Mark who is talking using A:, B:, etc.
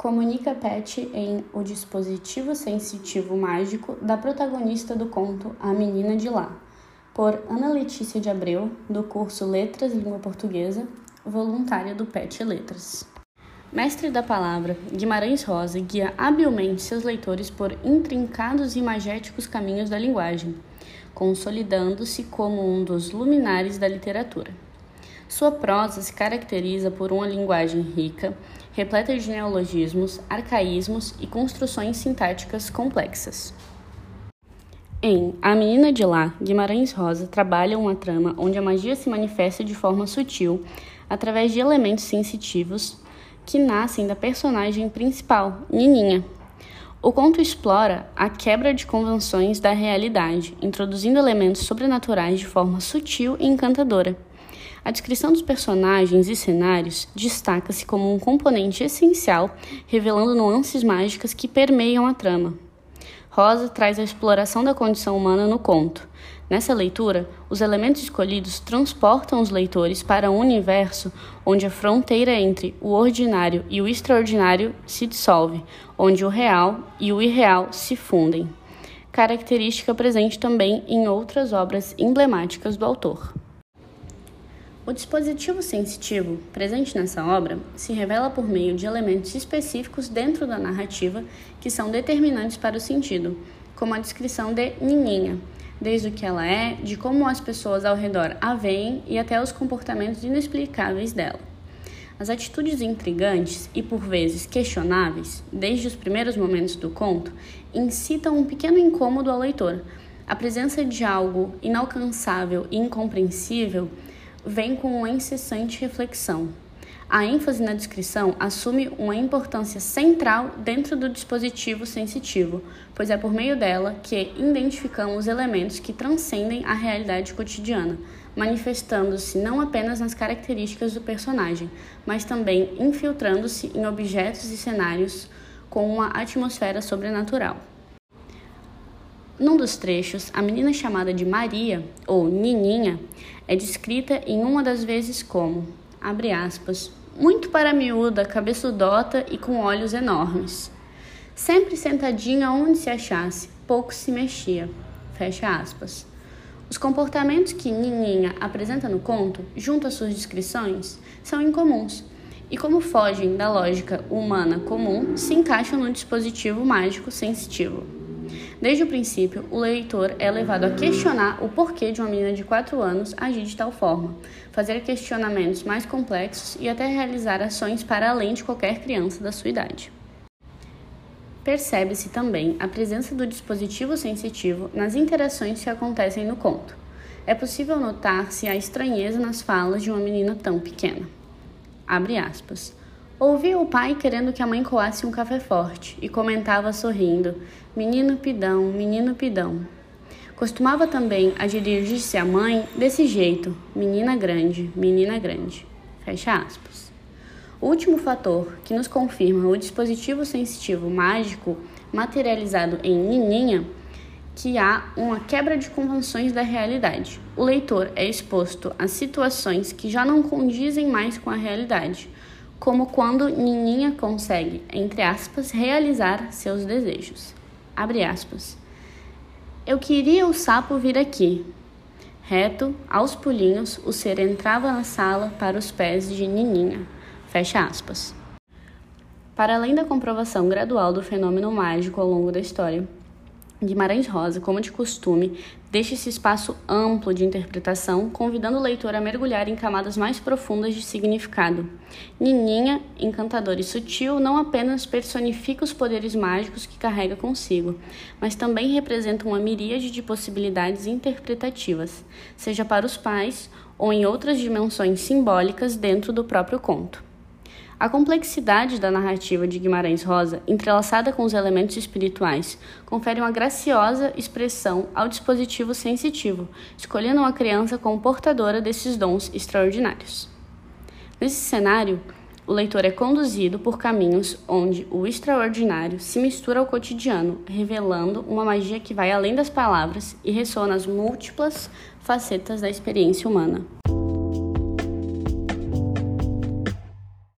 A: comunica Pet em O Dispositivo Sensitivo Mágico da protagonista do conto A Menina de Lá, por Ana Letícia de Abreu, do curso Letras Língua Portuguesa, voluntária do PET Letras. Mestre da palavra, Guimarães Rosa guia habilmente seus leitores por intrincados e magéticos caminhos da linguagem, consolidando-se como um dos luminares da literatura. Sua prosa se caracteriza por uma linguagem rica, repleta de neologismos, arcaísmos e construções sintáticas complexas. Em A Menina de Lá, Guimarães Rosa trabalha uma trama onde a magia se manifesta de forma sutil, através de elementos sensitivos que nascem da personagem principal, Nininha. O conto explora a quebra de convenções da realidade, introduzindo elementos sobrenaturais de forma sutil e encantadora. A descrição dos personagens e cenários destaca-se como um componente essencial, revelando nuances mágicas que permeiam a trama. Rosa traz a exploração da condição humana no conto. Nessa leitura, os elementos escolhidos transportam os leitores para um universo onde a fronteira entre o ordinário e o extraordinário se dissolve, onde o real e o irreal se fundem. Característica presente também em outras obras emblemáticas do autor. O dispositivo sensitivo, presente nessa obra, se revela por meio de elementos específicos dentro da narrativa que são determinantes para o sentido, como a descrição de Nininha, desde o que ela é, de como as pessoas ao redor a veem e até os comportamentos inexplicáveis dela. As atitudes intrigantes e por vezes questionáveis, desde os primeiros momentos do conto, incitam um pequeno incômodo ao leitor. A presença de algo inalcançável e incompreensível vem com uma incessante reflexão. A ênfase na descrição assume uma importância central dentro do dispositivo sensitivo, pois é por meio dela que identificamos elementos que transcendem a realidade cotidiana, manifestando-se não apenas nas características do personagem, mas também infiltrando-se em objetos e cenários com uma atmosfera sobrenatural. Num dos trechos, a menina chamada de Maria, ou Nininha, é descrita em uma das vezes como, abre aspas, muito para miúda, cabeçudota e com olhos enormes. Sempre sentadinha onde se achasse, pouco se mexia. Fecha aspas. Os comportamentos que Nininha apresenta no conto, junto às suas descrições, são incomuns, e como fogem da lógica humana comum, se encaixam no dispositivo mágico sensitivo. Desde o princípio, o leitor é levado a questionar o porquê de uma menina de 4 anos agir de tal forma, fazer questionamentos mais complexos e até realizar ações para além de qualquer criança da sua idade. Percebe-se também a presença do dispositivo sensitivo nas interações que acontecem no conto. É possível notar-se a estranheza nas falas de uma menina tão pequena. Abre aspas. Ouvia o pai querendo que a mãe coasse um café forte e comentava sorrindo: Menino pidão, menino pidão. Costumava também a dirigir-se à mãe desse jeito: Menina grande, menina grande. Fecha aspas. O último fator que nos confirma o dispositivo sensitivo mágico materializado em Nininha que há uma quebra de convenções da realidade. O leitor é exposto a situações que já não condizem mais com a realidade como quando Nininha consegue, entre aspas, realizar seus desejos. Abre aspas. Eu queria o sapo vir aqui. Reto, aos pulinhos, o ser entrava na sala para os pés de Nininha. Fecha aspas. Para além da comprovação gradual do fenômeno mágico ao longo da história, Guimarães Rosa, como de costume, deixa esse espaço amplo de interpretação, convidando o leitor a mergulhar em camadas mais profundas de significado. Nininha, encantadora e sutil, não apenas personifica os poderes mágicos que carrega consigo, mas também representa uma miríade de possibilidades interpretativas, seja para os pais ou em outras dimensões simbólicas dentro do próprio conto. A complexidade da narrativa de Guimarães Rosa, entrelaçada com os elementos espirituais, confere uma graciosa expressão ao dispositivo sensitivo, escolhendo uma criança como portadora desses dons extraordinários. Nesse cenário, o leitor é conduzido por caminhos onde o extraordinário se mistura ao cotidiano, revelando uma magia que vai além das palavras e ressoa nas múltiplas facetas da experiência humana.